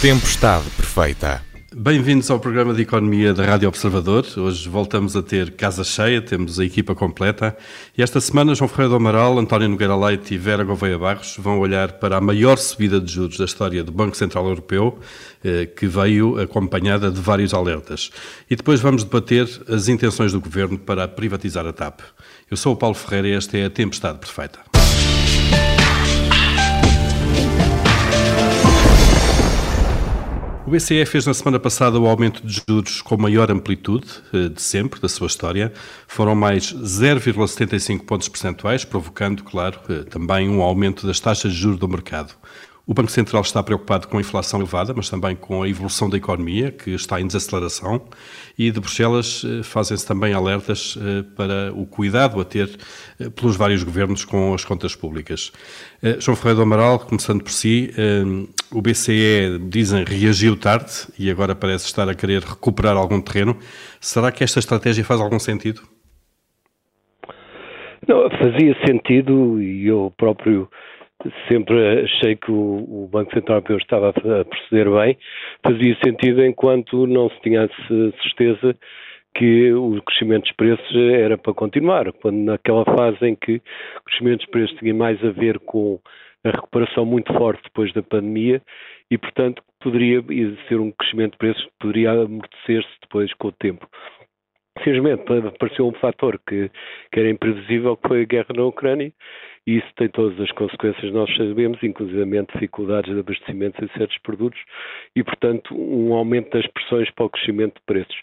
Tempestade perfeita. Bem-vindos ao programa de Economia da Rádio Observador. Hoje voltamos a ter casa cheia, temos a equipa completa. E esta semana, João Ferreira do Amaral, António Nogueira Leite e Vera Gouveia Barros vão olhar para a maior subida de juros da história do Banco Central Europeu, eh, que veio acompanhada de vários alertas. E depois vamos debater as intenções do Governo para privatizar a TAP. Eu sou o Paulo Ferreira e esta é a Tempestade Perfeita. O BCE fez na semana passada o aumento de juros com maior amplitude eh, de sempre da sua história. Foram mais 0,75 pontos percentuais, provocando, claro, eh, também um aumento das taxas de juros do mercado. O Banco Central está preocupado com a inflação elevada, mas também com a evolução da economia, que está em desaceleração, e de Bruxelas eh, fazem-se também alertas para o cuidado a ter pelos vários governos com as contas públicas. João Ferreira do Amaral, começando por si, o BCE, dizem, reagiu tarde e agora parece estar a querer recuperar algum terreno. Será que esta estratégia faz algum sentido? Não, fazia sentido e eu próprio sempre achei que o, Banco Central Europeu estava a proceder bem, fazia sentido enquanto não se tinha certeza que o crescimento dos preços era para continuar, quando naquela fase em que o crescimento dos preços tinha mais a ver com a recuperação muito forte depois da pandemia e, portanto, poderia ser um crescimento de preços que poderia amortecer-se depois com o tempo. Simplesmente apareceu um fator que, que era imprevisível, que foi a guerra na Ucrânia, e isso tem todas as consequências, nós sabemos, inclusive dificuldades de abastecimento de certos produtos e, portanto, um aumento das pressões para o crescimento de preços.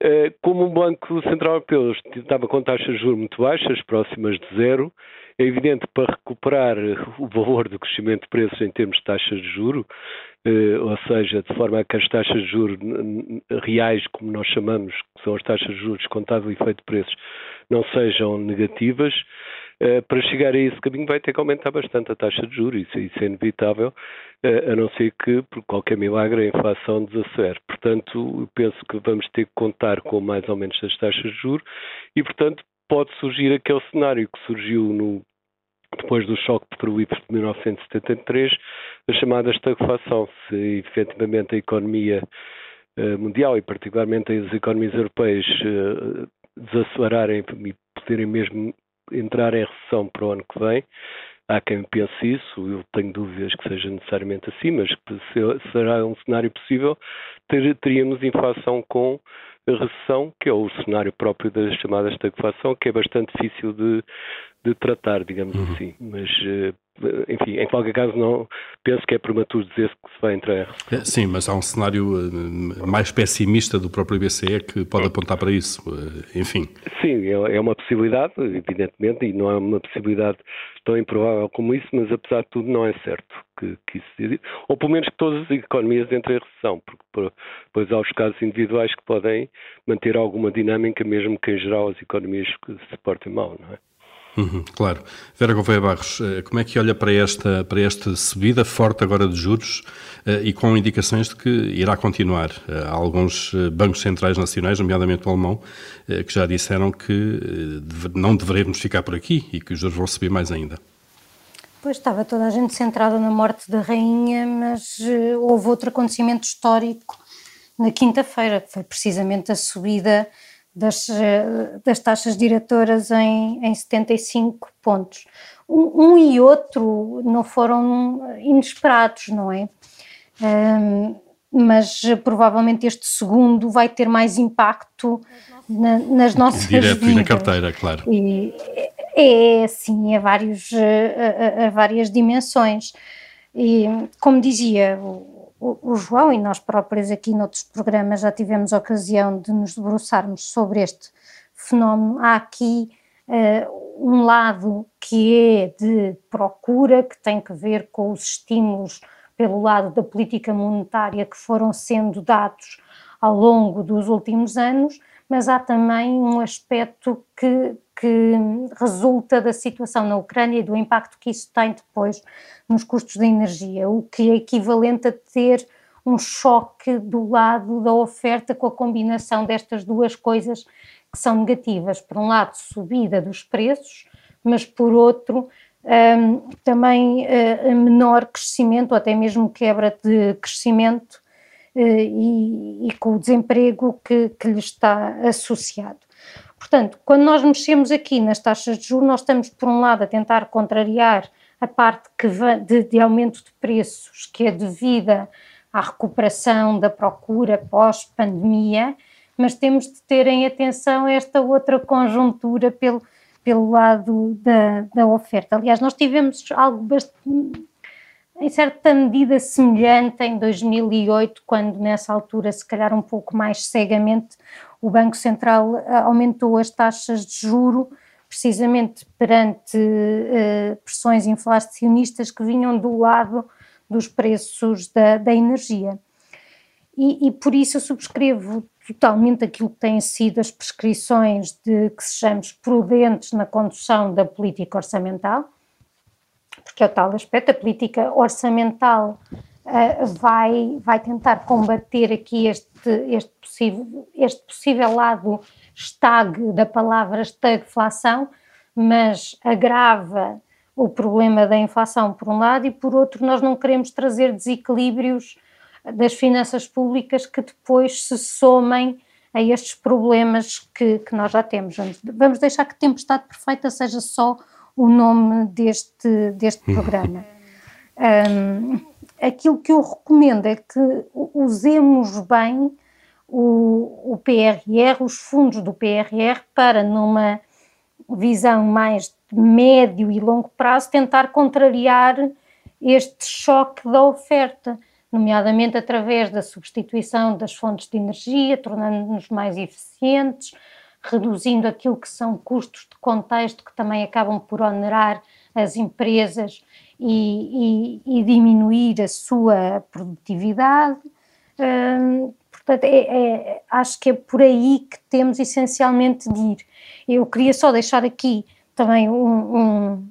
Eh, como o Banco Central Europeu estava com taxas de juros muito baixas, próximas de zero, é evidente que para recuperar o valor do crescimento de preços em termos de taxas de juro, eh, ou seja, de forma a que as taxas de juros reais, como nós chamamos, que são as taxas de juros descontado o efeito de preços, não sejam negativas, para chegar a esse caminho vai ter que aumentar bastante a taxa de juros, isso, isso é inevitável, eh, a não ser que, por qualquer milagre, a inflação desacelere. Portanto, penso que vamos ter que contar com mais ou menos as taxas de juros e, portanto, pode surgir aquele cenário que surgiu no, depois do choque petrolífero de 1973, a chamada estagflação. Se efetivamente a economia eh, mundial e particularmente as economias europeias desacelerarem e poderem mesmo entrar em recessão para o ano que vem. Há quem pense isso, eu tenho dúvidas que seja necessariamente assim, mas se será um cenário possível, ter, teríamos inflação com a recessão, que é o cenário próprio da chamada estagflação, que é bastante difícil de, de tratar, digamos uhum. assim. Mas eh, enfim, em qualquer caso, não penso que é prematuro dizer que se vai entrar em é, Sim, mas há um cenário eh, mais pessimista do próprio IBCE que pode apontar para isso, eh, enfim. Sim, é, é uma possibilidade, evidentemente, e não é uma possibilidade tão improvável como isso, mas apesar de tudo não é certo que, que isso ou pelo menos que todas as economias entrem em recessão, porque depois há os casos individuais que podem manter alguma dinâmica, mesmo que em geral as economias se portem mal, não é? Uhum, claro. Vera Gouveia Barros, eh, como é que olha para esta, para esta subida forte agora de juros eh, e com indicações de que irá continuar? Eh, há alguns bancos centrais nacionais, nomeadamente o alemão, que já disseram que não deveremos ficar por aqui e que os juros vão subir mais ainda. Pois estava toda a gente centrada na morte da rainha, mas houve outro acontecimento histórico na quinta-feira, que foi precisamente a subida das, eh, das taxas diretoras em, em 75 pontos. Um, um, e outro não foram inesperados, não é? Um, mas provavelmente este segundo vai ter mais impacto na, nas nossas Direto vidas. e na carteira, claro. E é, é sim, a, vários, a, a, várias dimensões. E, como dizia o, o, João e nós próprios aqui noutros programas já tivemos ocasião de nos debruçarmos sobre este fenómeno. Há aqui uh, um lado que é de procura, que tem que ver com os estímulos pelo lado da política monetária que foram sendo dados ao longo dos últimos anos, mas há também um aspecto que, que resulta da situação na Ucrânia e do impacto que isso tem depois nos custos da energia, o que é equivalente a ter um choque do lado da oferta com a combinação destas duas coisas que são negativas. Por um lado, subida dos preços, mas por outro, um, também uh, menor crescimento, ou até mesmo quebra de crescimento e, e, com o desemprego que, que lhe está associado. Portanto, quando nós mexemos aqui nas taxas de juros, nós estamos, por um lado, a tentar contrariar a parte que de, de aumento de preços que é devida à recuperação da procura pós-pandemia, mas temos de ter em atenção esta outra conjuntura pelo, pelo lado da, da oferta. Aliás, nós tivemos algo bastante, em certa medida semelhante em 2008, quando nessa altura, se calhar um pouco mais cegamente, o Banco Central eh, aumentou as taxas de juro precisamente perante uh, pressões inflacionistas que vinham do lado dos preços da, da energia. E, e, por isso eu subscrevo totalmente aquilo que têm sido as prescrições de que sejamos prudentes na condução da política orçamental, porque é o tal aspecto, a política orçamental uh, vai, vai tentar combater aqui este, este, possível, este possível lado estag da palavra estagflação, mas agrava o problema da inflação por um lado e por outro nós não queremos trazer desequilíbrios das finanças públicas que depois se somem a estes problemas que, que nós já temos. Vamos deixar que Tempestade Perfeita seja só o nome deste, deste hum. programa. Um, aquilo que eu recomendo é que usemos bem o, o PRR, os fundos do PRR, para numa visão mais de médio e longo prazo tentar contrariar este choque da oferta nomeadamente através da substituição das fontes de energia, tornando-nos mais eficientes, reduzindo aquilo que são custos de contexto que também acabam por onerar as empresas e, e, e diminuir a sua produtividade. Hum, portanto, é, é, acho que é por aí que temos essencialmente de ir. Eu queria só deixar aqui também um, um,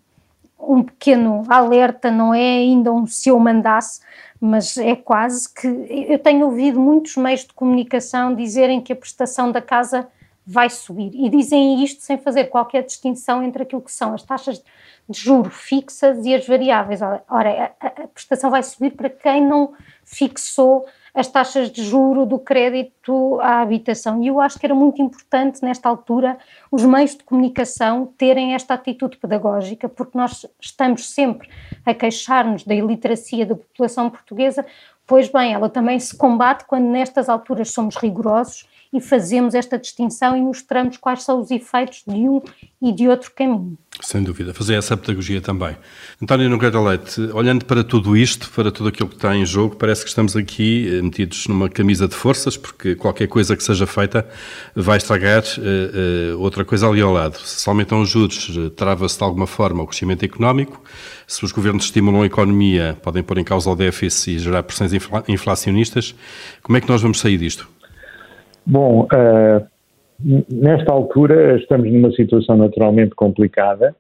um pequeno alerta, não é ainda um se eu mandasse, mas é quase que. Eu tenho ouvido muitos meios de comunicação dizerem que a prestação da casa vai subir e dizem isto sem fazer qualquer distinção entre aquilo que são as taxas de juro fixas e as variáveis. Ora, a, a prestação vai subir para quem não fixou as taxas de juro do crédito à habitação. E eu acho que era muito importante, nesta altura, os meios de comunicação terem esta atitude pedagógica, porque nós estamos sempre a queixar-nos da iliteracia da população portuguesa, pois bem, ela também se combate quando nestas alturas somos rigorosos e fazemos esta distinção e mostramos quais são os efeitos de um e de outro caminho. Sem dúvida, fazer essa pedagogia também. António Nogueira Leite, olhando para tudo isto, para tudo aquilo que está em jogo, parece que estamos aqui eh, metidos numa camisa de forças, porque qualquer coisa que seja feita vai estragar uh, uh, outra coisa ali ao lado. Se aumentam os juros, trava-se de alguma forma o crescimento económico. Se os governos estimulam a economia, podem pôr em causa o déficit e gerar pressões inflacionistas. Como é que nós vamos sair disto? Bom, uh, nesta altura estamos numa situação naturalmente complicada,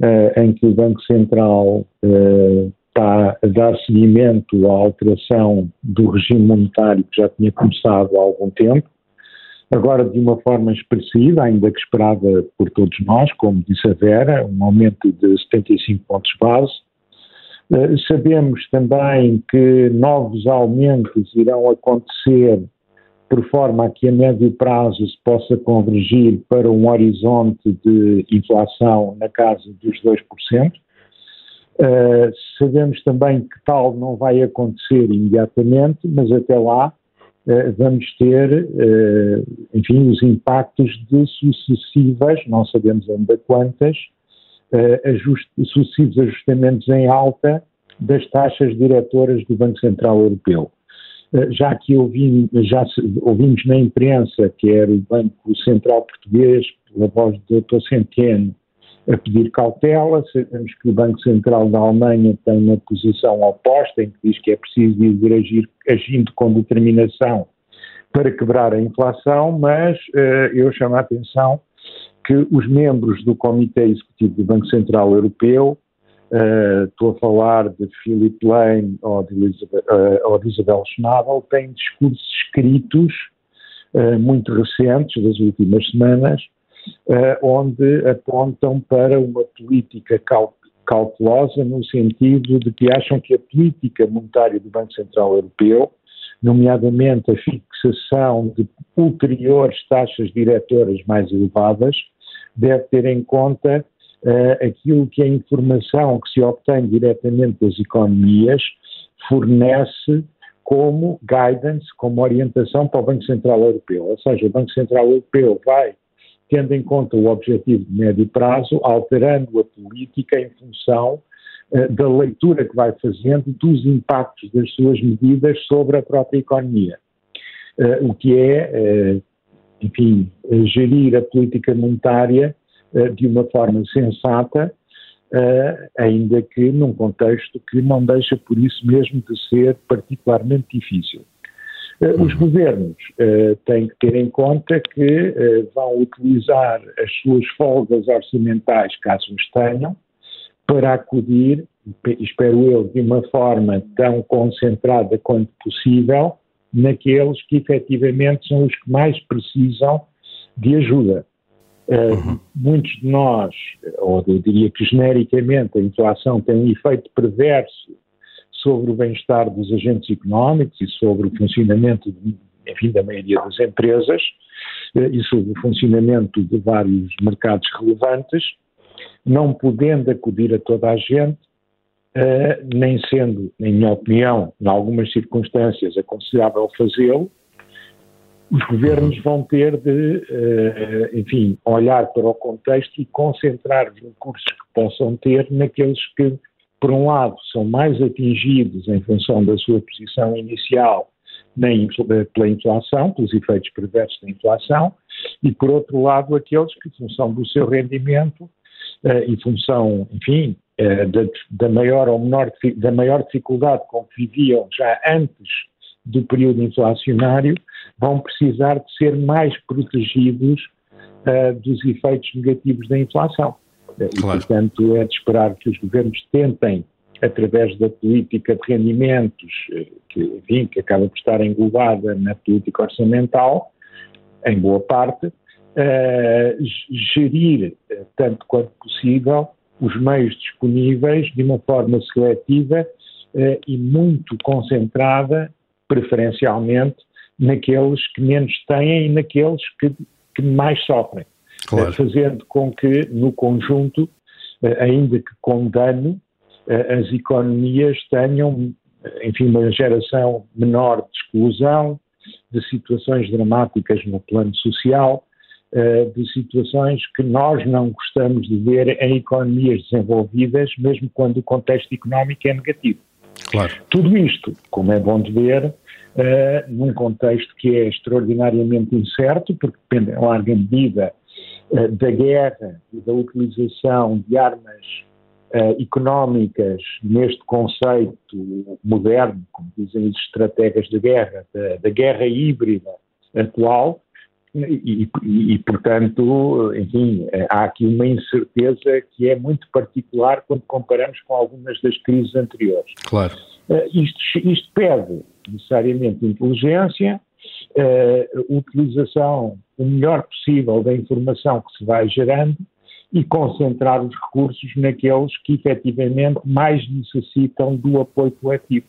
uh, em que o Banco Central uh, está a dar seguimento à alteração do regime monetário que já tinha começado há algum tempo, agora de uma forma expressiva, ainda que esperada por todos nós, como disse a Vera, um aumento de 75 pontos base. Sabemos também que novos aumentos irão acontecer por forma a que a médio prazo se possa convergir para um horizonte de inflação na casa dos 2%. Uh, sabemos também que tal não vai acontecer imediatamente, mas até lá uh, vamos ter, uh, enfim, os impactos de sucessivas, não sabemos ainda quantas, ajust sucessivos ajustamentos em alta das taxas diretoras do Banco Central Europeu. Eh, já que ouvimos, já ouvimos na imprensa, que era o Banco Central Português, pela voz do Dr. Centeno, a pedir cautela, sabemos que o Banco Central da Alemanha tem uma posição oposta, em que diz que é preciso ir agir, agindo com determinação para quebrar a inflação, mas uh, eu chamo a atenção que os membros do Comitê Executivo do Banco Central Europeu Uh, estou a falar de Philip Lane ou de, uh, ou de Isabel Schnabel, têm discursos escritos uh, muito recentes, das últimas semanas, onde apontam para uma política cautelosa no sentido de que acham que a política monetária do Banco Central Europeu, nomeadamente a fixação de ulteriores taxas diretoras mais elevadas, deve ter em conta uh, aquilo que a informação que se obtém diretamente das economias fornece como guidance, como orientação para o Banco Central Europeu. Ou seja, o Banco Central Europeu vai, tendo em conta o objetivo de médio prazo, alterando a política em função uh, da leitura que vai fazendo dos impactos das suas medidas sobre a própria economia. Uh, o que é, enfim, gerir a política monetária de uma forma sensata Uh, ainda que num contexto que não deixa por isso mesmo de ser particularmente difícil. Os uhum. governos uh, têm que ter em conta que vão utilizar as suas folgas orçamentais, caso os tenham, para acudir, espero eu, de uma forma tão concentrada quanto possível, naqueles que efetivamente são os que mais precisam de ajuda. Uhum. Muitos de nós, ou eu diria que genericamente a inflação tem um efeito perverso sobre o bem-estar dos agentes económicos e sobre o funcionamento, de, enfim, da maioria das empresas eh, e sobre o funcionamento de vários mercados relevantes, não podendo acudir a toda a gente, uh, nem sendo, na minha opinião, em algumas circunstâncias aconselhável fazê-lo, os governos vão ter de, eh, enfim, olhar para o contexto e concentrar os recursos que possam ter naqueles que, por um lado, são mais atingidos em função da sua posição inicial pela inflação, pelos efeitos perversos da inflação, e, por outro lado, aqueles que, em função do seu rendimento, eh, em função, enfim, eh, da, da, maior ou menor, da maior dificuldade com que viviam já antes do período inflacionário, vão precisar de ser mais protegidos uh, dos efeitos negativos da inflação. Claro. E, portanto, é de esperar que os governos tentem, através da política de rendimentos, eh, que, enfim, que acaba por estar englobada na política orçamental, em boa parte, uh, gerir, tanto quanto possível, os meios disponíveis de uma forma seletiva uh, e muito concentrada, preferencialmente, naqueles que menos têm e naqueles que, que mais sofrem. Claro. Fazendo com que, no conjunto, eh, ainda que com dano, eh, as economias tenham, enfim, uma geração menor de exclusão, de situações dramáticas no plano social, eh, de situações que nós não gostamos de ver em economias desenvolvidas, mesmo quando o contexto económico é negativo. Claro. Tudo isto, como é bom de ver, uh, num contexto que é extraordinariamente incerto, porque depende em larga medida uh, da guerra e da utilização de armas uh, económicas neste conceito moderno, como dizem os estrategas de guerra, da, da guerra híbrida atual, e, e, e, portanto, enfim, há aqui uma incerteza que é muito particular quando comparamos com algumas das crises anteriores. Claro. Uh, isto, isto pede necessariamente inteligência, uh, utilização o melhor possível da informação que se vai gerando e concentrar os recursos naqueles que efetivamente mais necessitam do apoio coletivo.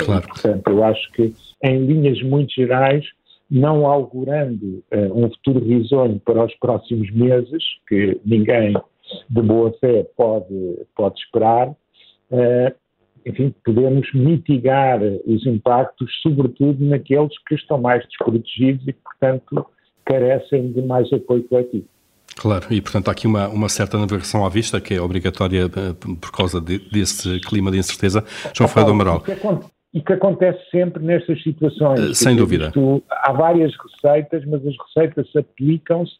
Claro. portanto, eu acho que, em linhas muito gerais, não augurando uh, um futuro risonho para os próximos meses, que ninguém de boa fé pode, pode esperar, uh, enfim, podemos mitigar os impactos, sobretudo naqueles que estão mais desprotegidos e que, portanto, carecem de mais apoio coletivo. Claro, e portanto há aqui uma, uma certa navegação à vista que é obrigatória uh, por causa de, desse clima de incerteza. João Ferreira do Amaral e que acontece sempre nestas situações. Sem dúvida. Isto, há várias receitas, mas as receitas aplicam-se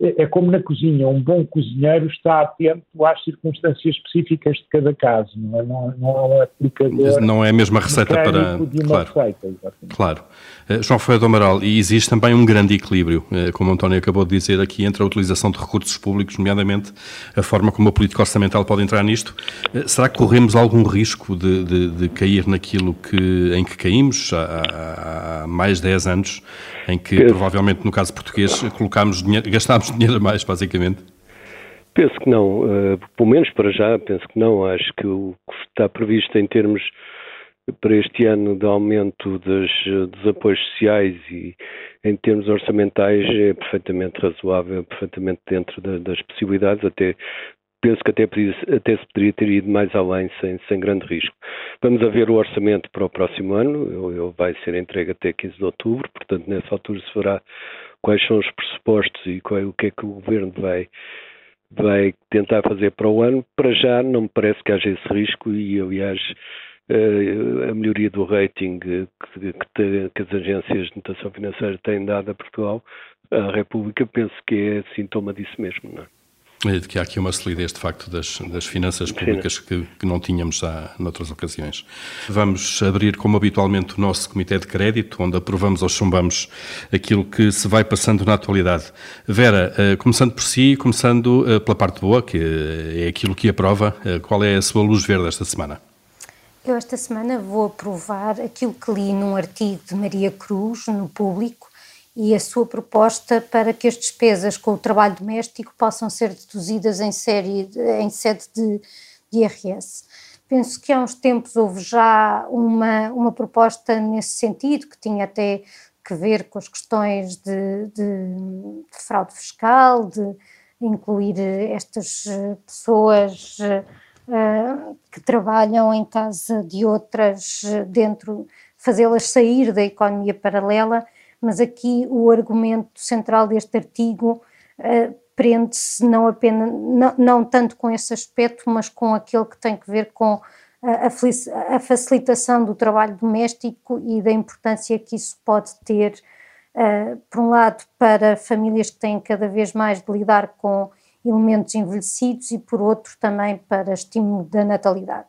é, é como na cozinha, um bom cozinheiro está atento às circunstâncias específicas de cada caso, não é, não, não é aplicador. Não é a mesma receita para. claro. Receita, claro. Uh, João Ferreira do Amaral, e existe também um grande equilíbrio, uh, como o António acabou de dizer aqui, entre a utilização de recursos públicos, nomeadamente a forma como a política orçamental pode entrar nisto. Uh, será que corremos algum risco de, de, de, cair naquilo que, em que caímos há, há, há mais de 10 anos, em que provavelmente no caso português colocámos dinheiro, gastámos dinheiro a mais, basicamente? Penso que não, uh, pelo menos para já, penso que não. Acho que o que está previsto em termos para este ano de aumento dos, dos apoios sociais e em termos orçamentais é perfeitamente razoável, perfeitamente dentro da, das possibilidades, até penso que até, até, se poderia ter ido mais além sem, sem grande risco. Vamos a ver o orçamento para o próximo ano, ele vai ser entregue até 15 de outubro, portanto nessa altura se verá quais são os pressupostos e qual, o que é que o Governo vai, vai tentar fazer para o ano. Para já não me parece que haja esse risco e aliás eh, a melhoria do rating que, que, que, as agências de notação financeira têm dado a Portugal, a República, penso que é sintoma disso mesmo. Não é? De que há aqui uma solidez, de facto, das, das finanças públicas que, que, não tínhamos já noutras ocasiões. Vamos abrir, como habitualmente, o nosso Comitê de Crédito, onde aprovamos ou chumbamos aquilo que se vai passando na atualidade. Vera, eh, começando por si, começando eh, pela parte boa, que é aquilo que aprova, qual é a sua luz verde esta semana? Eu esta semana vou aprovar aquilo que li num artigo de Maria Cruz, no Público, e a sua proposta para que as despesas com o trabalho doméstico possam ser deduzidas em, série, em sede de, de IRS. Penso que há uns tempos houve já uma, uma proposta nesse sentido, que tinha até que ver com as questões de, de, de fraude fiscal, de incluir estas pessoas uh, que trabalham em casa de outras dentro, fazê-las sair da economia paralela mas aqui o argumento central deste artigo uh, prende-se não apenas, não, não, tanto com esse aspecto, mas com aquele que tem que ver com a, a facilitação do trabalho doméstico e da importância que isso pode ter, uh, por um lado, para famílias que têm cada vez mais de lidar com elementos envelhecidos e, por outro, também para estímulo da natalidade.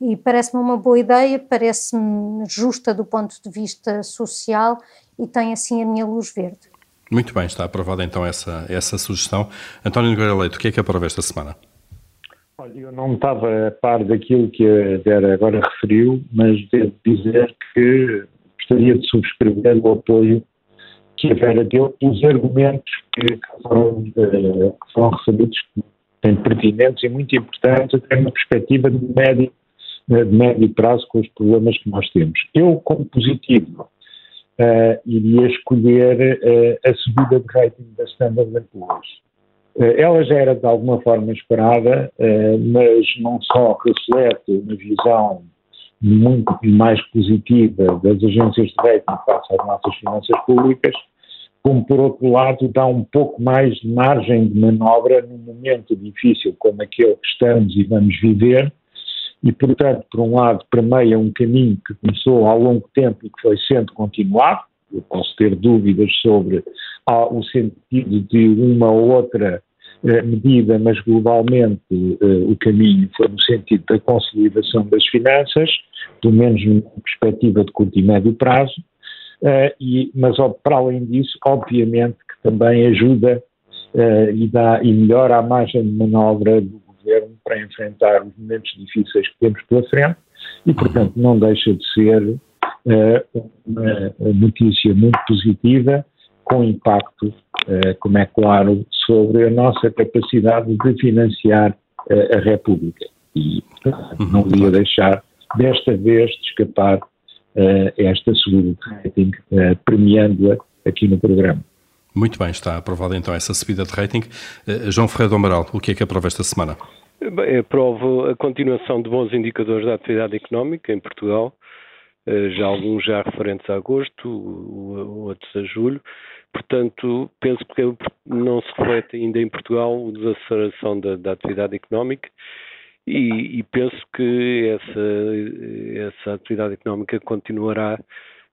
E parece-me uma boa ideia, parece-me justa do ponto de vista social e tem assim a minha luz verde. Muito bem, está aprovada então essa, essa sugestão. António Nogueira Leite, o que é que aprova esta semana? Olha, eu não estava a par daquilo que a Vera agora referiu, mas devo dizer que gostaria de subscrever o apoio que a Vera deu pelos argumentos que foram, eh, que foram referidos, bem pertinentes e muito importantes, até na perspectiva de médio, de médio prazo com os problemas que nós temos. Eu, como positivo, uh, iria escolher uh, a subida de rating da Standard Poor's. Uh, ela já era de alguma forma esperada, mas não só reflete uma visão muito mais positiva das agências de rating face às nossas finanças públicas, como por outro lado dá um pouco mais de margem de manobra num momento difícil como aquele que estamos e vamos viver, e, portanto, por um lado, permeia um caminho que começou há longo tempo e que foi sendo continuado. Eu posso ter dúvidas sobre ah, o sentido de uma ou outra eh, medida, mas globalmente eh, o caminho foi no sentido da consolidação das finanças, pelo menos numa perspectiva de curto e médio prazo, eh, e, mas para além disso, obviamente que também ajuda eh, e, dá, e melhora a margem de manobra do governo para enfrentar os momentos difíceis que temos pela frente e, portanto, não deixa de ser uh, uma notícia muito positiva, com impacto, uh, como é claro, sobre a nossa capacidade de financiar uh, a República. E portanto, não ia deixar, desta vez, de escapar esta subida de rating, premiando-a aqui no programa. Muito bem, está aprovada então essa subida de rating. Uh, João Ferreira do Amaral, o que é que aprova esta semana? Bem, aprovo a continuação de bons indicadores da atividade económica em Portugal, uh, já alguns já referentes a agosto, outros a julho. Portanto, penso que não se reflete ainda em Portugal a desaceleração da, da atividade económica e, e, penso que essa, essa atividade económica continuará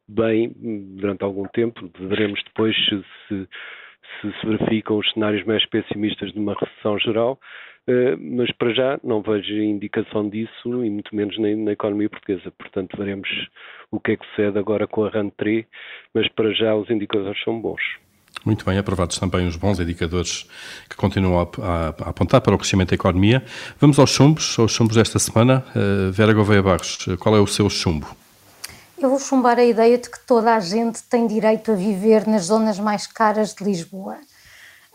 bem durante algum tempo. Veremos depois se, se, se, verificam os cenários mais pessimistas de uma recessão geral, uh, mas para já não vejo indicação disso e muito menos na, na, economia portuguesa. Portanto, veremos o que é que sucede agora com a RAN 3, mas para já os indicadores são bons. Muito bem, aprovados também os bons indicadores que continuam a, a, a, apontar para o crescimento da economia. Vamos aos chumbos, aos chumbos desta semana. Uh, Vera Gouveia Barros, qual é o seu chumbo? Eu vou chumbar a ideia de que toda a gente tem direito a viver nas zonas mais caras de Lisboa.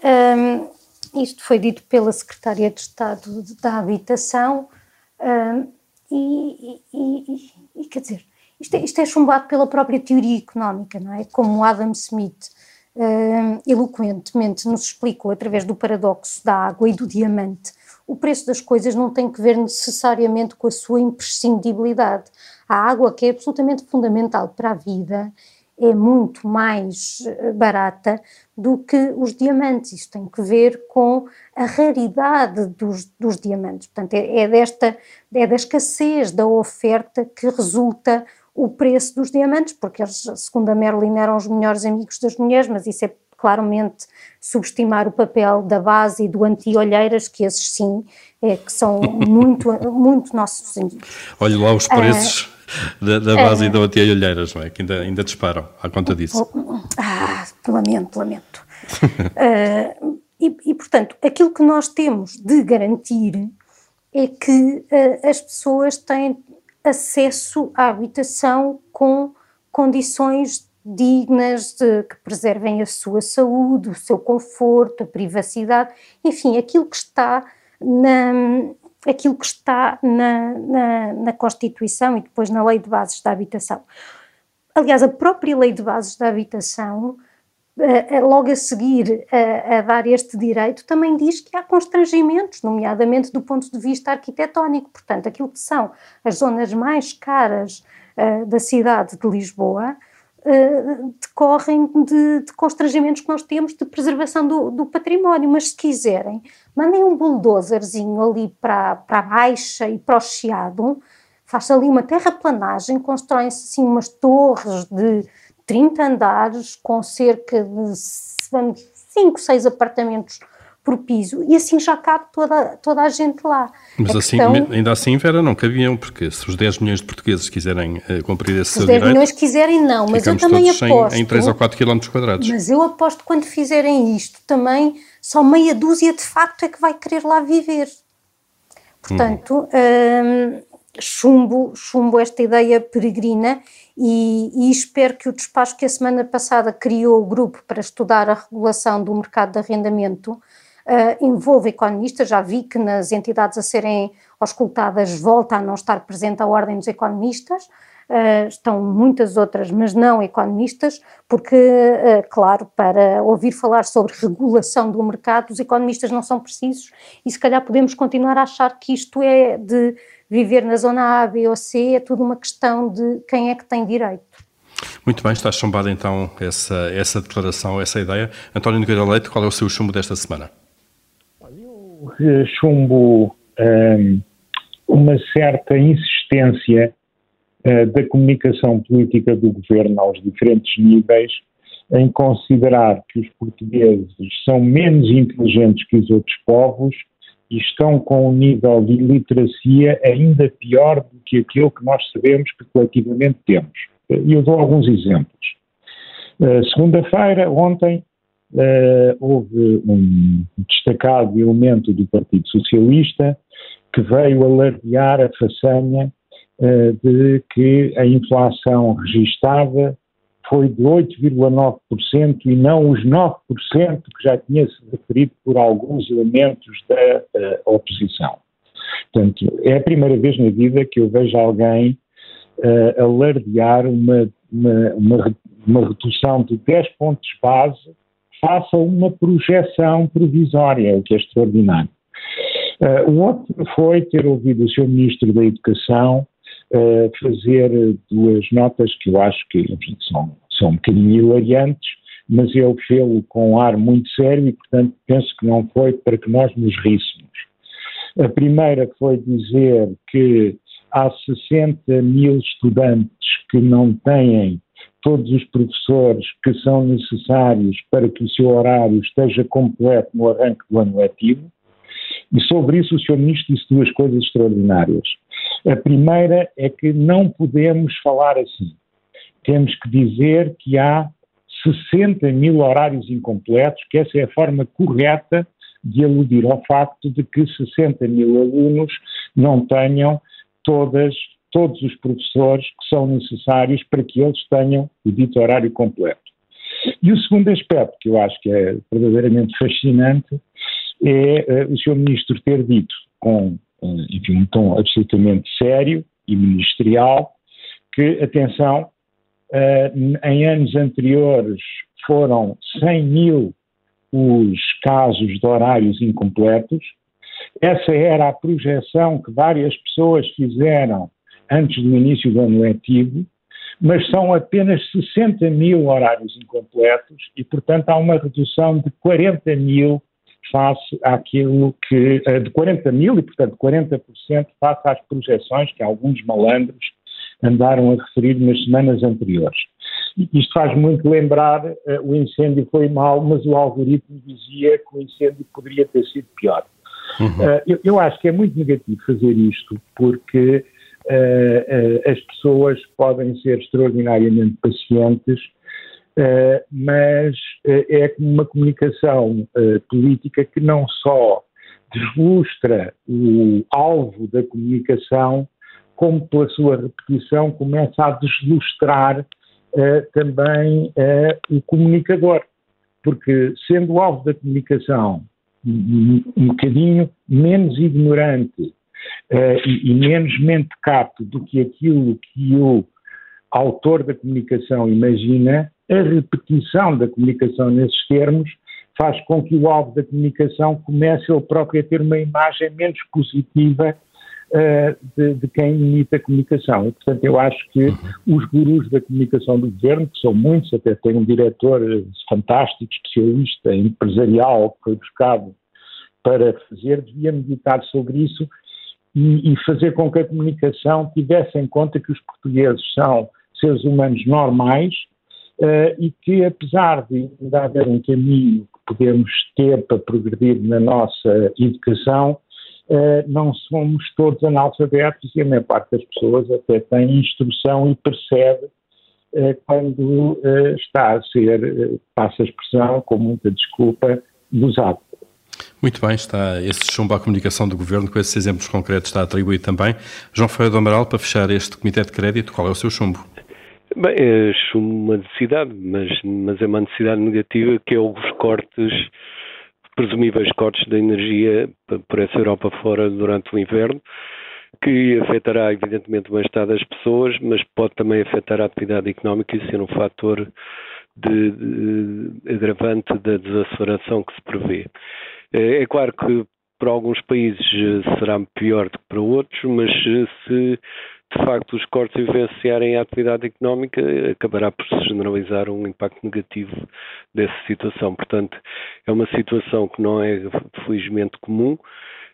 Um, isto foi dito pela Secretária de Estado da Habitação uh, e, e, e, quer dizer, isto é, isto é, chumbado pela própria teoria económica, não é? Como Adam Smith uh, eloquentemente nos explicou através do paradoxo da água e do diamante, o preço das coisas não tem que ver necessariamente com a sua imprescindibilidade. A água, que é absolutamente fundamental para a vida, é muito mais eh, barata do que os diamantes. Isso tem que ver com a raridade dos, dos diamantes. Portanto, é, é, desta, é da escassez da oferta que resulta o preço dos diamantes, porque eles, segundo a Merlin, eram os melhores amigos das mulheres, mas isso é claramente subestimar o papel da base e do anti-olheiras, que esses sim, é, que são muito, muito nossos amigos. Olhe lá os preços. Ah, da, da base uh, e da anti-olheiras, não é? Que ainda, ainda disparam à conta disso. Ah, lamento, lamento. uh, e, e, portanto, aquilo que nós temos de garantir é que uh, as pessoas têm acesso à habitação com condições dignas, de, que preservem a sua saúde, o seu conforto, a privacidade, enfim, aquilo que está na, aquilo que está na, na, na, Constituição e depois na Lei de Bases da Habitação. Aliás, a própria Lei de Bases da Habitação, uh, uh, logo a seguir a, a, dar este direito, também diz que há constrangimentos, nomeadamente do ponto de vista arquitetónico. Portanto, aquilo que são as zonas mais caras uh, da cidade de Lisboa uh, decorrem de, de, constrangimentos que nós temos de preservação do, do, património, mas se quiserem, mandem um bulldozerzinho ali para, para a Baixa e para o Chiado, faça ali uma terraplanagem, constroem-se assim umas torres de 30 andares com cerca de 5, 6 apartamentos por piso e assim já cabe toda, toda a gente lá. Mas assim, questão, ainda assim, Vera, não cabiam, porque se os 10 milhões de portugueses quiserem uh, cumprir esse se os 10 direito, milhões quiserem, não, mas eu também aposto. Em, em 3 ou 4 quilómetros quadrados. Mas eu aposto que quando fizerem isto também, só meia dúzia de facto é que vai querer lá viver. Portanto, hum. hum, chumbo, chumbo esta ideia peregrina e, e, espero que o despacho que a semana passada criou o grupo para estudar a regulação do mercado de arrendamento uh, envolve economistas, já vi que nas entidades a serem auscultadas volta a não estar presente a Ordem dos Economistas, uh, estão muitas outras, mas não economistas, porque, uh, claro, para ouvir falar sobre regulação do mercado, os economistas não são precisos e se calhar podemos continuar a achar que isto é de viver na zona A, B ou C, é tudo uma questão de quem é que tem direito. Muito bem, está chumbada então essa, essa declaração, essa ideia. António Nogueira Leite, qual é o seu chumbo desta semana? chumbo um, uma certa insistência uh, da comunicação política do governo aos diferentes níveis em considerar que os portugueses são menos inteligentes que os outros povos e estão com um nível de iliteracia ainda pior do que aquele que nós sabemos que coletivamente temos. E eu dou alguns exemplos. Uh, Segunda-feira, ontem, houve um destacado elemento do Partido Socialista que veio alardear a façanha de que a inflação registada foi de 8,9% e não os 9% que já tinha se referido por alguns elementos da uh, oposição. Portanto, é a primeira vez na vida que eu vejo alguém uh, alardear uma, uma, uma, uma redução de 10 pontos base faça uma projeção provisória, o que é extraordinário. Uh, o outro foi ter ouvido o seu Ministro da Educação fazer duas notas que eu acho que enfim, são, são um bocadinho hilariantes, mas ele fez-o com um ar muito sério e, portanto, penso que não foi para que nós nos ríssemos. A primeira foi dizer que há 60 mil estudantes que não têm todos os professores que são necessários para que o seu horário esteja completo no arranque do ano letivo. E sobre isso o Sr. Ministro disse duas coisas extraordinárias. A primeira é que não podemos falar assim. Temos que dizer que há 60 mil horários incompletos, que essa é a forma correta de aludir ao facto de que 60 mil alunos não tenham todas todos os professores que são necessários para que eles tenham o dito horário completo. E o segundo aspecto, que eu acho que é verdadeiramente fascinante, é o Sr. Ministro ter dito com, enfim, um tom absolutamente sério e ministerial que, atenção, em anos anteriores foram 100 mil os casos de horários incompletos. Essa era a projeção que várias pessoas fizeram antes do início do ano letivo, mas são apenas 60 mil horários incompletos e, portanto, há uma redução de 40 mil face àquilo que. Eh, de 40 mil e, portanto, 40% face às projeções que alguns malandros andaram a referir nas semanas anteriores. Isto faz muito lembrar, uh, o incêndio foi mau, mas o algoritmo dizia que o incêndio poderia ter sido pior. Uhum. Uh, eu, eu, acho que é muito negativo fazer isto, porque uh, as pessoas podem ser extraordinariamente pacientes, mas é como uma comunicação política que não só deslustra o alvo da comunicação, como pela sua repetição começa a deslustrar também o comunicador, porque sendo o alvo da comunicação um, um bocadinho menos ignorante uh, e, e, menos mentecato do que aquilo que o autor da comunicação imagina, a repetição da comunicação nesses termos faz com que o alvo da comunicação comece ele próprio a ter uma imagem menos positiva uh, de, de, quem imita a comunicação. E, portanto, eu acho que uhum. os gurus da comunicação do governo, que são muitos, até tem um diretor fantástico, especialista, empresarial, que foi buscado para fazer, devia meditar sobre isso e, e fazer com que a comunicação tivesse em conta que os portugueses são seres humanos normais uh, e que, apesar de ainda haver um caminho que podemos ter para progredir na nossa educação, uh, não somos todos analfabetos e a maior parte das pessoas até tem instrução e percebe uh, quando está a ser, passa a expressão, com muita desculpa, usado. Muito bem, está esse chumbo à comunicação do Governo, com esses exemplos concretos está atribuído também. João Ferreira do Amaral, para fechar este Comitê de Crédito, qual é o seu chumbo? Bem, é uma necessidade, mas, mas é uma necessidade negativa que é os cortes presumíveis cortes da energia por essa Europa fora durante o inverno, que afetará evidentemente o bem-estar das pessoas, mas pode também afetar a atividade económica e ser um fator de, de agravante da desaceleração que se prevê. É, é claro que para alguns países será pior do que para outros, mas se de facto os cortes influenciarem a atividade económica, acabará por se generalizar um impacto negativo dessa situação. Portanto, é uma situação que não é felizmente comum,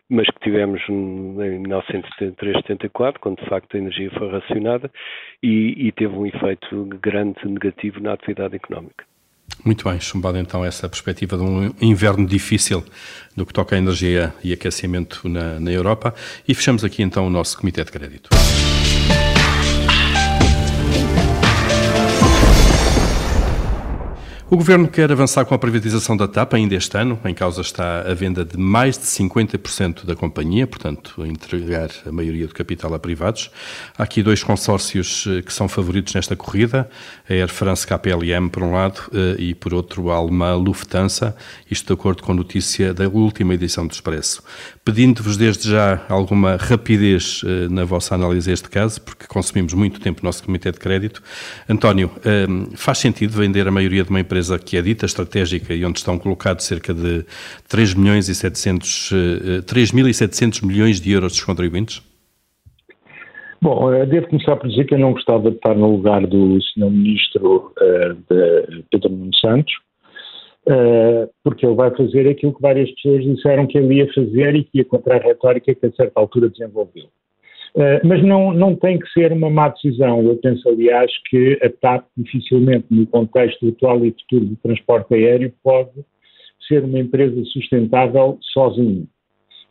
mas que tivemos em 1973, 74, quando de facto a energia foi racionada e, e teve um efeito grande negativo na atividade económica. Muito bem, chumbado então essa perspectiva de um inverno difícil no que toca a energia e aquecimento na, na Europa. E fechamos aqui então o nosso Comitê de Crédito. O Governo quer avançar com a privatização da TAP ainda este ano. Em causa está a venda de mais de 50% da companhia, portanto, entregar a maioria do capital a privados. Há aqui dois consórcios eh, que são favoritos nesta corrida: a Air France KPLM, por um lado, eh, e por outro, a alemã Lufthansa, isto de acordo com a notícia da última edição do Expresso. Pedindo-vos desde já alguma rapidez eh, na vossa análise a este caso, porque consumimos muito tempo no nosso Comitê de Crédito. António, faz sentido vender a maioria de uma empresa? Empresa que é dita estratégica e onde estão colocados cerca de 3 milhões e 700, 3.700 eh, milhões de euros dos contribuintes? Bom, eh, devo começar por dizer que eu não gostava de estar no lugar do Sr. Ministro uh, Pedro Nuno Santos, uh, porque ele vai fazer aquilo que várias pessoas disseram que ele ia fazer e que ia contra a retórica que a certa altura desenvolveu. Uh, mas não, não tem que ser uma má decisão. Eu penso, aliás, que a TAP dificilmente, no contexto atual e futuro do transporte aéreo, pode ser uma empresa sustentável sozinha.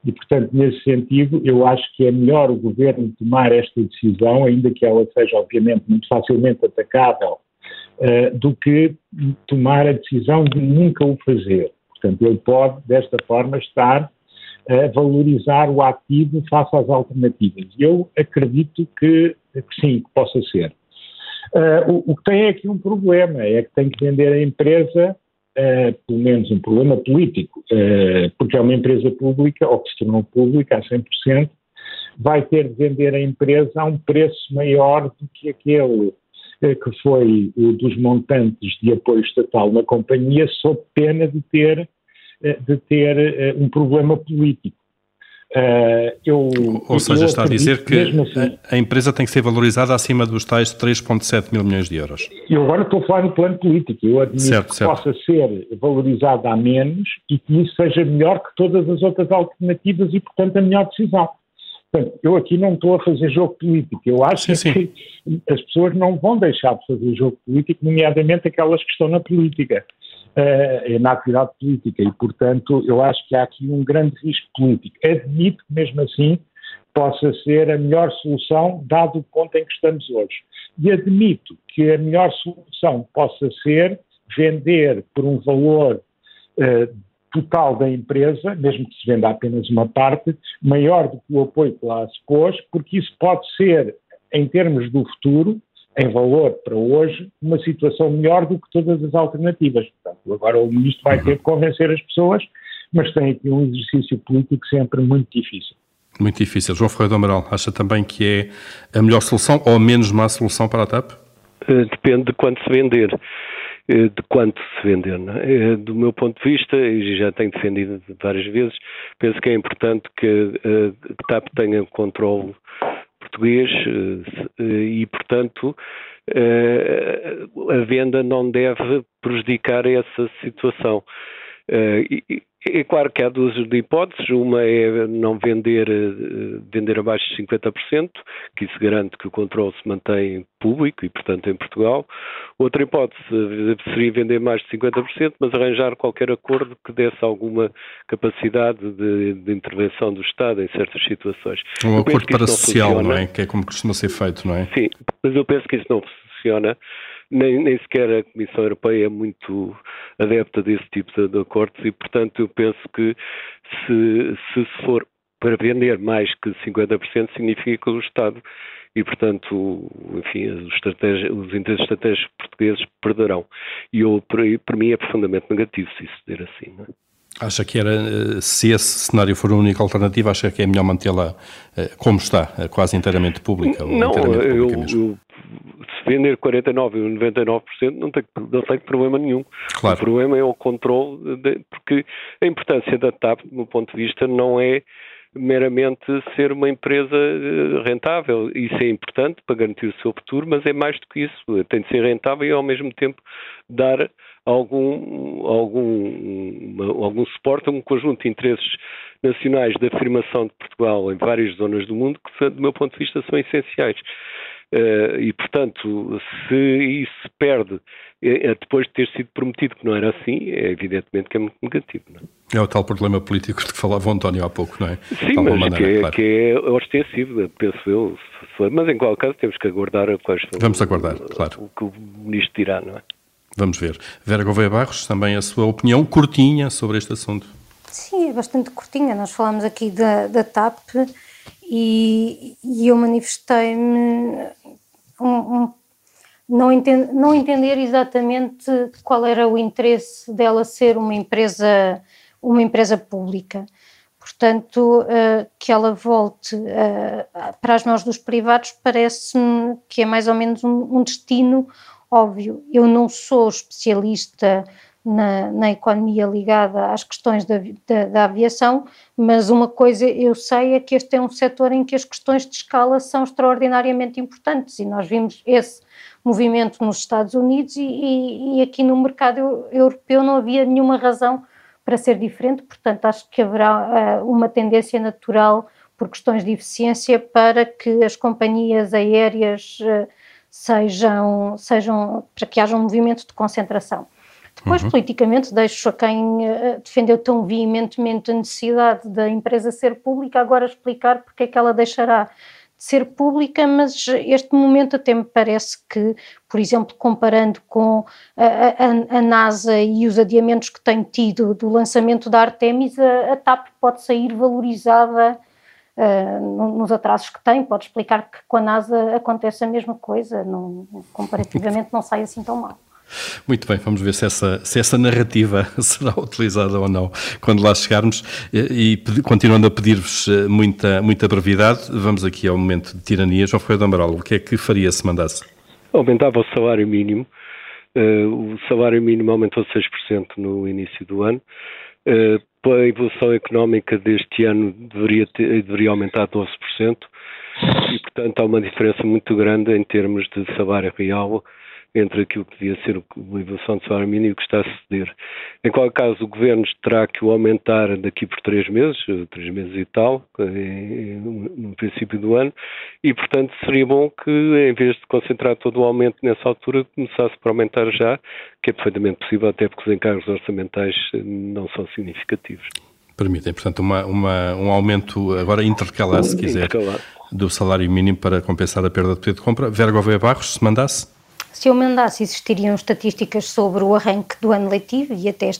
E, portanto, nesse sentido, eu acho que é melhor o governo tomar esta decisão, ainda que ela seja, obviamente, muito facilmente atacável, uh, do que tomar a decisão de nunca o fazer. Portanto, ele pode, desta forma, estar a valorizar o ativo face às alternativas. Eu acredito que, que sim, que possa ser. Uh, o, o, que tem aqui um problema, é que tem que vender a empresa uh, pelo menos um problema político, uh, porque é uma empresa pública, ou que se tornou pública a 100%, vai ter de vender a empresa a um preço maior do que aquele que foi o dos montantes de apoio estatal na companhia, sob pena de ter, de ter um problema político. Uh, eu, Ou seja, está a dizer que assim, a, empresa tem que ser valorizada acima dos tais 3,7 mil milhões de euros. Eu agora estou a falar no plano político. Eu admito certo, que certo. possa ser valorizada a menos e que isso seja melhor que todas as outras alternativas e, portanto, a melhor decisão. Portanto, eu aqui não estou a fazer jogo político. Eu acho sim, que sim. as pessoas não vão deixar de fazer jogo político, nomeadamente aquelas que estão na política uh, na atividade política e, portanto, eu acho que há aqui um grande risco político. Admito que, mesmo assim, possa ser a melhor solução, dado o ponto em que estamos hoje. E admito que a melhor solução possa ser vender por um valor uh, total da empresa, mesmo que se venda apenas uma parte, maior do que o apoio que lá se pôs, porque isso pode ser, em termos do futuro, em valor para hoje, uma situação melhor do que todas as alternativas. Portanto, agora o Ministro vai ter que convencer as pessoas, mas tem aqui um exercício político sempre muito difícil. Muito difícil. João Ferreira do Amaral, acha também que é a melhor solução ou a menos má solução para a TAP? Eh, depende de quanto se vender eh, de quanto se vender. É? Do meu ponto de vista, e já tenho defendido várias vezes, penso que é importante que a TAP tenha controle português eh, e, portanto, eh, a venda não deve prejudicar essa situação. Eh, é claro que há duas hipóteses. Uma é não vender, eh, vender abaixo de 50%, que isso garante que o controle se mantém público e, portanto, em Portugal. Outra hipótese seria vender mais de 50%, mas arranjar qualquer acordo que desse alguma capacidade de, de intervenção do Estado em certas situações. Um acordo parasocial, não é? Que é como costuma ser feito, não é? Sim, mas eu penso que isso não funciona nem, nem sequer a Comissão Europeia é muito adepta desse tipo de, de acordos e, portanto, eu penso que se, se for para vender mais que 50% significa que o Estado e, portanto, enfim, os, os interesses estratégicos portugueses perderão. E eu, para, para mim, é profundamente negativo se isso ser assim. Não é? Acha que era, eh, se esse cenário for a única alternativa, acha que é melhor mantê-la eh, como está, eh, quase inteiramente pública? Não, eu, eu, se vender 49% ou 99% não tem, não tem problema nenhum. Claro. O problema é o controle, de, porque a importância da TAP, do meu ponto de vista, não é meramente ser uma empresa rentável. Isso é importante para garantir o seu futuro, mas é mais do que isso. Tem de ser rentável e, ao mesmo tempo, dar algum, algum, algum suporte a um conjunto de interesses nacionais de afirmação de Portugal em várias zonas do mundo que, do meu ponto de vista, são essenciais. Uh, e, portanto, se isso se perde é, depois de ter sido prometido que não era assim, é evidentemente que é muito negativo. Não é? é o tal problema político de que falava o António há pouco, não é? Sim, mas maneira, que, é, claro. que é ostensivo, penso eu. Mas, em qualquer caso, temos que aguardar quais Vamos aguardar, claro. o que o Ministro dirá, não é? Vamos ver. Vera Gouveia Barros, também a sua opinião curtinha sobre este assunto. Sim, é bastante curtinha. Nós falamos aqui da, da TAP e, e eu manifestei-me um, um, não, não entender exatamente qual era o interesse dela ser uma empresa, uma empresa pública. Portanto, uh, que ela volte uh, para as mãos dos privados parece-me que é mais ou menos um, um destino Óbvio, eu não sou especialista na, na economia ligada às questões da, da, da, aviação, mas uma coisa eu sei é que este é um setor em que as questões de escala são extraordinariamente importantes e nós vimos esse movimento nos Estados Unidos e, e, e aqui no mercado europeu não havia nenhuma razão para ser diferente, portanto acho que haverá uh, uma tendência natural por questões de eficiência para que as companhias aéreas uh, sejam, sejam para que haja um movimento de concentração. Depois, uhum. politicamente, deixo a quem uh, defendeu tão veementemente a necessidade da empresa ser pública agora explicar porque é que ela deixará de ser pública, mas este momento até me parece que, por exemplo, comparando com a, a, a NASA e os adiamentos que tem tido do lançamento da Artemis, a, a TAP pode sair valorizada uh, nos atrasos que tem, pode explicar que com a NASA acontece a mesma coisa, não, comparativamente não sai assim tão mal. Muito bem, vamos ver se essa, se essa narrativa será utilizada ou não quando lá chegarmos. E, e continuando a pedir-vos eh, muita, muita brevidade, vamos aqui ao momento de tirania. João Ferreira Amaral, o que é que faria se mandasse? Aumentava o salário mínimo. Uh, o salário mínimo aumentou 6% no início do ano. Uh, pela evolução económica deste ano deveria, ter, deveria aumentar 12% e, portanto, há uma diferença muito grande em termos de salário real entre aquilo que devia ser a evolução do salário mínimo e o que está a suceder. Em qualquer caso, o Governo terá que o aumentar daqui por três meses, três meses e tal, no princípio do ano, e, portanto, seria bom que, em vez de concentrar todo o aumento nessa altura, começasse por aumentar já, que é perfeitamente possível, até porque os encargos orçamentais não são significativos. Permitem, portanto, uma, uma, um aumento agora intercalar, se quiser, intercalar. do salário mínimo para compensar a perda de poder de compra. Vera Gouveia Barros, se mandasse? Se eu mandasse, existiriam estatísticas sobre o arranque do ano letivo e até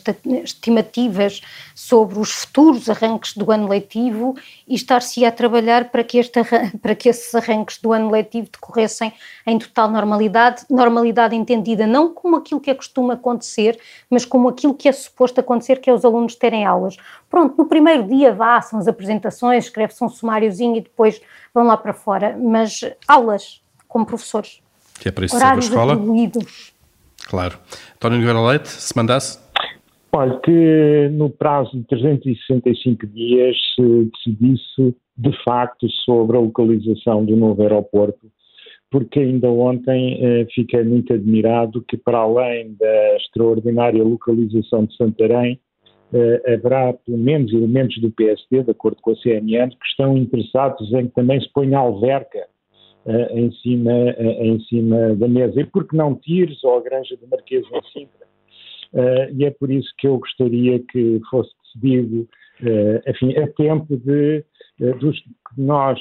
estimativas sobre os futuros arranques do ano letivo e estar-se a trabalhar para que, este, para que esses arranques do ano letivo decorressem em total normalidade, normalidade entendida não como aquilo que é costume acontecer, mas como aquilo que é suposto acontecer, que é os alunos terem aulas. Pronto, no primeiro dia vá, são as apresentações, escreve-se um sumáriozinho e depois vão lá para fora, mas aulas como professores que é para isso Horários a escola. Atribuídos. Claro. António Nogueira Leite, se mandasse? Olha, que no prazo de 365 dias se decidisse de facto sobre a localização do novo aeroporto, porque ainda ontem eh, fiquei muito admirado que, para além da extraordinária localização de Santarém, eh, haverá pelo menos elementos do PSD, de acordo com a CNN, que estão interessados em que também se ponha alverca uh, em, cima, uh, em cima da mesa. E por que não Tires ou a Granja do Marquês em Sintra? Uh, e é por isso que eu gostaria que fosse decidido, enfim, a tempo de dos que nós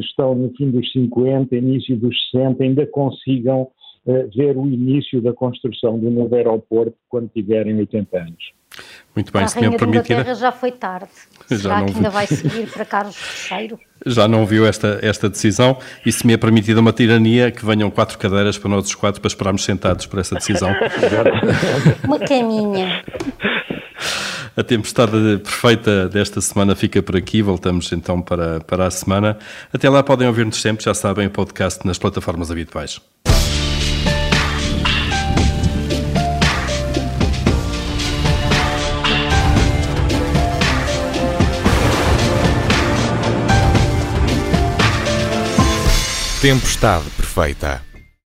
estão no fim dos 50, início dos 60, ainda consigam ver o início da construção do novo aeroporto quando tiverem 80 anos. Muito bem, se me permitir. já foi tarde. Já Será não que ainda vai seguir para Carlos III? Já não viu esta, esta decisão e se me é permitida uma tirania que venham quatro cadeiras para nós os quatro para esperarmos sentados por essa decisão. uma caminha. A tempestade perfeita desta semana fica por aqui. Voltamos então para, para a semana. Até lá podem ouvir-nos sempre, já sabem, o podcast nas plataformas habituais. Tempestade perfeita.